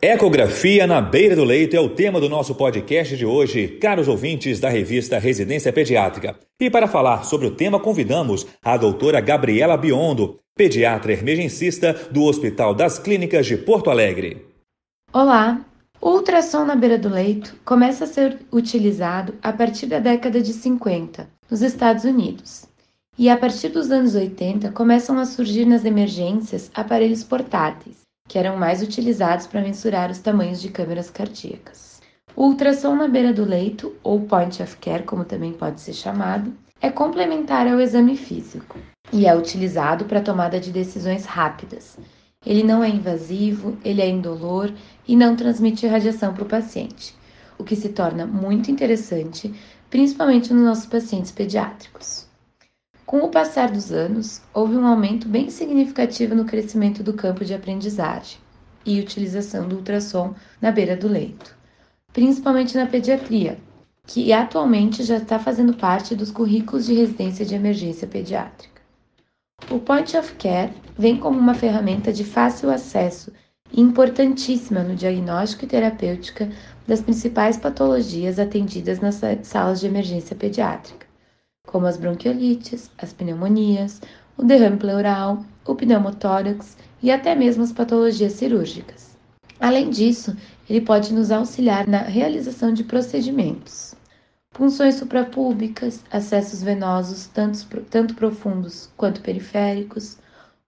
Ecografia na beira do leito é o tema do nosso podcast de hoje, caros ouvintes da revista Residência Pediátrica. E para falar sobre o tema, convidamos a doutora Gabriela Biondo, pediatra emergencista do Hospital das Clínicas de Porto Alegre. Olá! O ultrassom na beira do leito começa a ser utilizado a partir da década de 50, nos Estados Unidos. E a partir dos anos 80 começam a surgir nas emergências aparelhos portáteis que eram mais utilizados para mensurar os tamanhos de câmeras cardíacas. O ultrassom na beira do leito, ou point of care, como também pode ser chamado, é complementar ao exame físico e é utilizado para tomada de decisões rápidas. Ele não é invasivo, ele é indolor e não transmite radiação para o paciente, o que se torna muito interessante, principalmente nos nossos pacientes pediátricos. Com o passar dos anos, houve um aumento bem significativo no crescimento do campo de aprendizagem e utilização do ultrassom na beira do leito, principalmente na pediatria, que atualmente já está fazendo parte dos currículos de residência de emergência pediátrica. O Point of Care vem como uma ferramenta de fácil acesso e importantíssima no diagnóstico e terapêutica das principais patologias atendidas nas salas de emergência pediátrica como as bronquiolites, as pneumonias, o derrame pleural, o pneumotórax e até mesmo as patologias cirúrgicas. Além disso, ele pode nos auxiliar na realização de procedimentos. Punções suprapúbicas, acessos venosos tanto, tanto profundos quanto periféricos,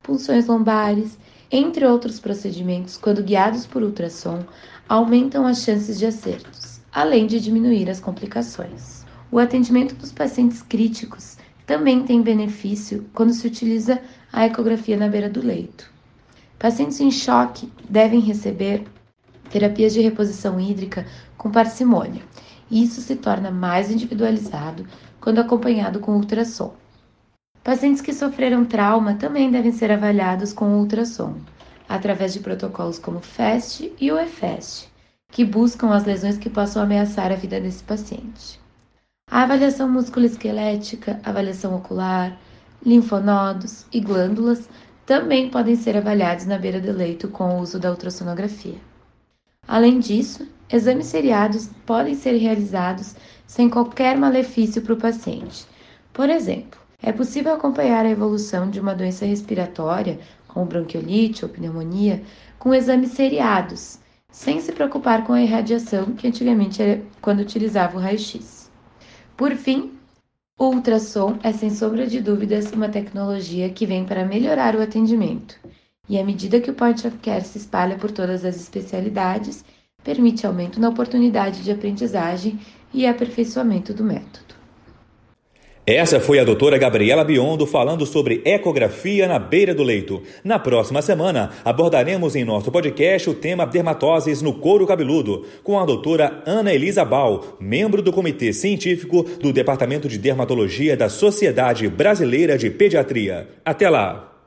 punções lombares, entre outros procedimentos, quando guiados por ultrassom, aumentam as chances de acertos, além de diminuir as complicações. O atendimento dos pacientes críticos também tem benefício quando se utiliza a ecografia na beira do leito. Pacientes em choque devem receber terapias de reposição hídrica com parcimônia, e isso se torna mais individualizado quando acompanhado com ultrassom. Pacientes que sofreram trauma também devem ser avaliados com ultrassom, através de protocolos como FAST e o EFAST, que buscam as lesões que possam ameaçar a vida desse paciente. A avaliação musculoesquelética, avaliação ocular, linfonodos e glândulas também podem ser avaliados na beira do leito com o uso da ultrassonografia. Além disso, exames seriados podem ser realizados sem qualquer malefício para o paciente. Por exemplo, é possível acompanhar a evolução de uma doença respiratória, como bronquiolite ou pneumonia, com exames seriados, sem se preocupar com a irradiação que antigamente era quando utilizava o raio-x. Por fim, o ultrassom é sem sombra de dúvidas uma tecnologia que vem para melhorar o atendimento. E à medida que o point of care se espalha por todas as especialidades, permite aumento na oportunidade de aprendizagem e aperfeiçoamento do método. Essa foi a doutora Gabriela Biondo falando sobre ecografia na beira do leito. Na próxima semana, abordaremos em nosso podcast o tema dermatoses no couro cabeludo, com a doutora Ana Elisa Bal, membro do Comitê Científico do Departamento de Dermatologia da Sociedade Brasileira de Pediatria. Até lá!